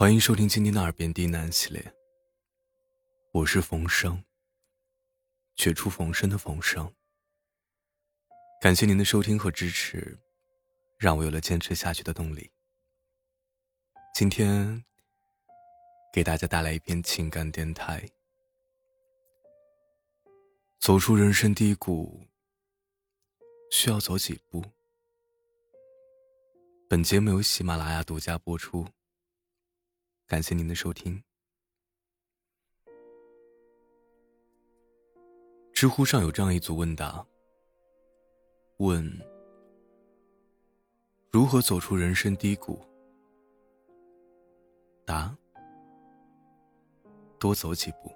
欢迎收听今天的耳边低喃系列。我是冯生，绝处逢生的冯生。感谢您的收听和支持，让我有了坚持下去的动力。今天给大家带来一篇情感电台。走出人生低谷，需要走几步？本节目由喜马拉雅独家播出。感谢您的收听。知乎上有这样一组问答：问如何走出人生低谷？答：多走几步。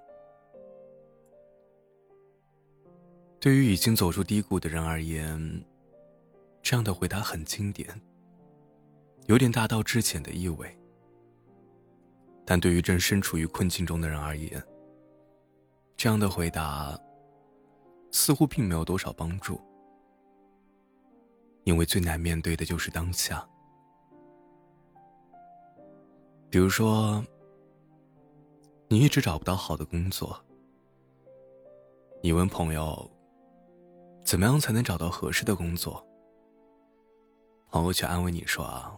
对于已经走出低谷的人而言，这样的回答很经典，有点大道至简的意味。但对于正身处于困境中的人而言，这样的回答似乎并没有多少帮助，因为最难面对的就是当下。比如说，你一直找不到好的工作，你问朋友，怎么样才能找到合适的工作？朋友却安慰你说：“啊，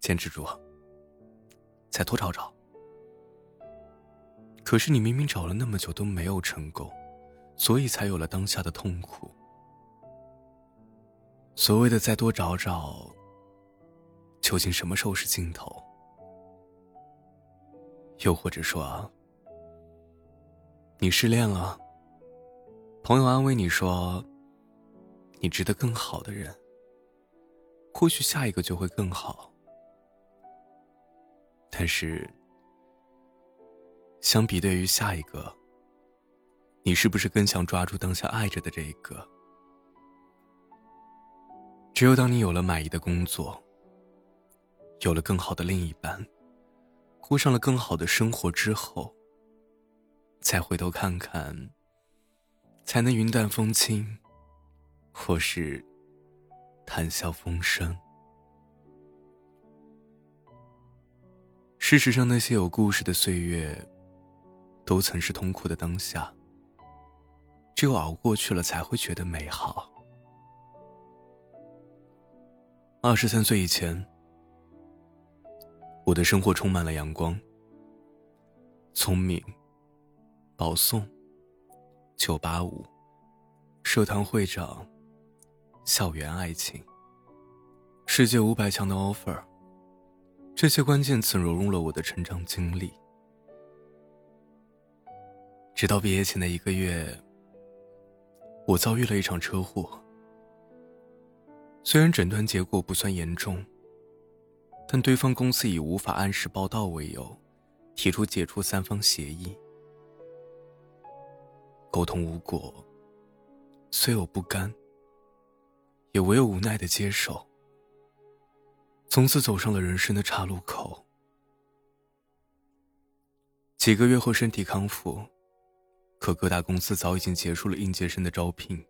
坚持住。”再多找找。可是你明明找了那么久都没有成功，所以才有了当下的痛苦。所谓的再多找找，究竟什么时候是尽头？又或者说，你失恋了，朋友安慰你说，你值得更好的人，或许下一个就会更好。但是，相比对于下一个，你是不是更想抓住当下爱着的这一个？只有当你有了满意的工作，有了更好的另一半，过上了更好的生活之后，再回头看看，才能云淡风轻，或是谈笑风生。事实上，那些有故事的岁月，都曾是痛苦的当下。只有熬过去了，才会觉得美好。二十三岁以前，我的生活充满了阳光、聪明、保送、九八五、社团会长、校园爱情、世界五百强的 offer。这些关键词融入了我的成长经历。直到毕业前的一个月，我遭遇了一场车祸。虽然诊断结果不算严重，但对方公司以无法按时报到为由，提出解除三方协议。沟通无果，虽有不甘，也唯有无奈的接受。从此走上了人生的岔路口。几个月后，身体康复，可各大公司早已经结束了应届生的招聘，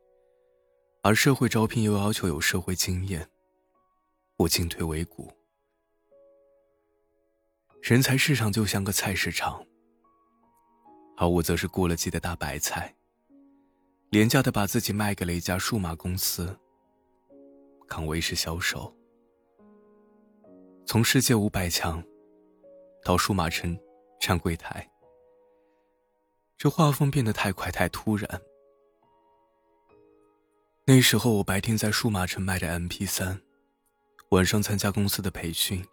而社会招聘又要求有社会经验，我进退维谷。人才市场就像个菜市场，而我则是过了季的大白菜，廉价的把自己卖给了一家数码公司，岗位是销售。从世界五百强到数码城站柜台，这画风变得太快太突然。那时候我白天在数码城卖着 MP 三，晚上参加公司的培训。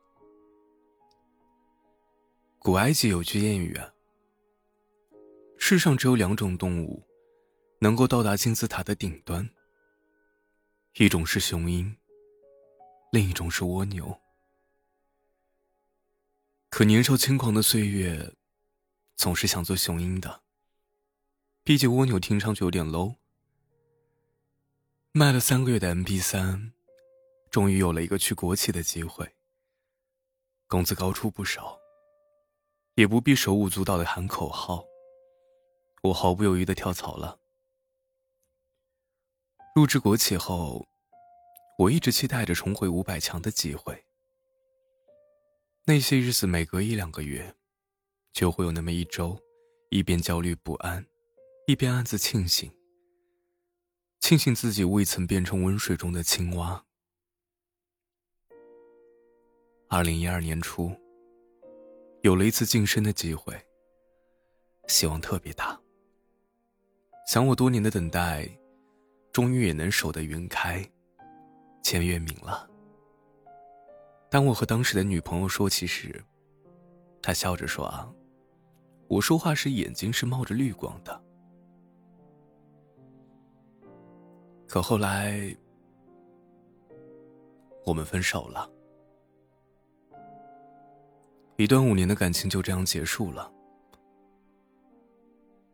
古埃及有句谚语啊：世上只有两种动物能够到达金字塔的顶端，一种是雄鹰，另一种是蜗牛。可年少轻狂的岁月，总是想做雄鹰的。毕竟蜗牛听上去有点 low。卖了三个月的 M P 三，终于有了一个去国企的机会。工资高出不少，也不必手舞足蹈的喊口号，我毫不犹豫的跳槽了。入职国企后，我一直期待着重回五百强的机会。那些日子，每隔一两个月，就会有那么一周，一边焦虑不安，一边暗自庆幸，庆幸自己未曾变成温水中的青蛙。二零一二年初，有了一次晋升的机会，希望特别大。想我多年的等待，终于也能守得云开，见月明了。当我和当时的女朋友说起时，她笑着说：“啊，我说话时眼睛是冒着绿光的。”可后来，我们分手了，一段五年的感情就这样结束了。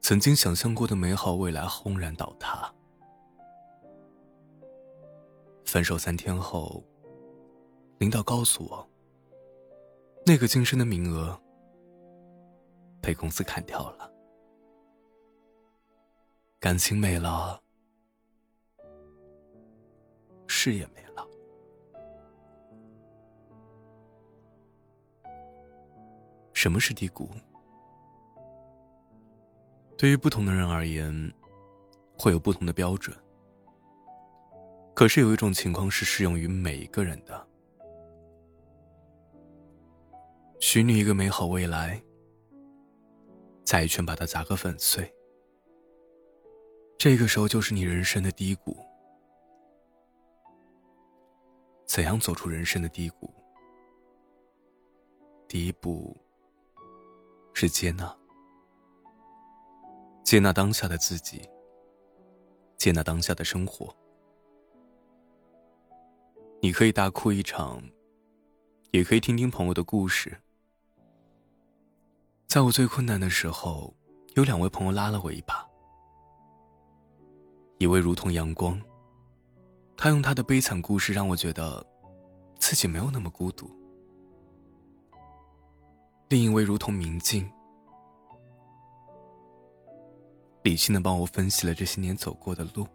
曾经想象过的美好未来轰然倒塌。分手三天后，领导告诉我，那个晋升的名额被公司砍掉了。感情没了，事业没了。什么是低谷？对于不同的人而言，会有不同的标准。可是有一种情况是适用于每一个人的：许你一个美好未来，再一拳把它砸个粉碎。这个时候就是你人生的低谷。怎样走出人生的低谷？第一步是接纳。接纳当下的自己，接纳当下的生活。你可以大哭一场，也可以听听朋友的故事。在我最困难的时候，有两位朋友拉了我一把。一位如同阳光，他用他的悲惨故事让我觉得自己没有那么孤独；另一位如同明镜。理性的帮我分析了这些年走过的路。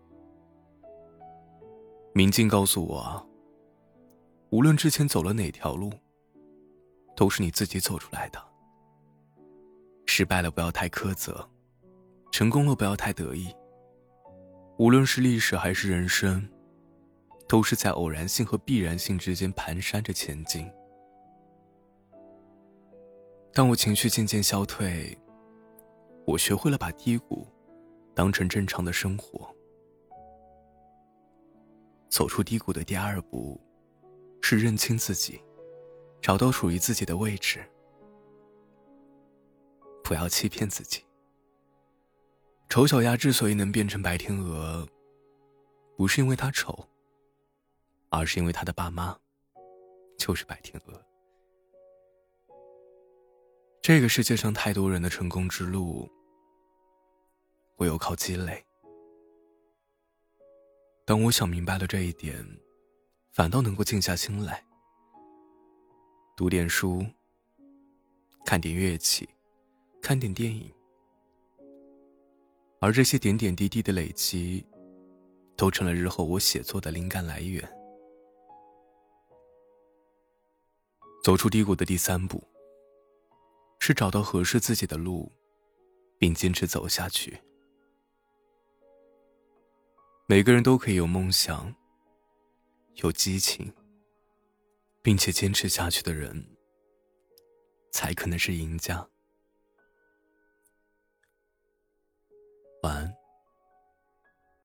明镜告诉我，无论之前走了哪条路，都是你自己走出来的。失败了不要太苛责，成功了不要太得意。无论是历史还是人生，都是在偶然性和必然性之间蹒跚着前进。当我情绪渐渐消退，我学会了把低谷。当成正常的生活，走出低谷的第二步，是认清自己，找到属于自己的位置。不要欺骗自己。丑小鸭之所以能变成白天鹅，不是因为它丑，而是因为它的爸妈就是白天鹅。这个世界上太多人的成功之路。唯有靠积累。当我想明白了这一点，反倒能够静下心来，读点书，看点乐器，看点电影，而这些点点滴滴的累积，都成了日后我写作的灵感来源。走出低谷的第三步，是找到合适自己的路，并坚持走下去。每个人都可以有梦想，有激情，并且坚持下去的人，才可能是赢家。晚安。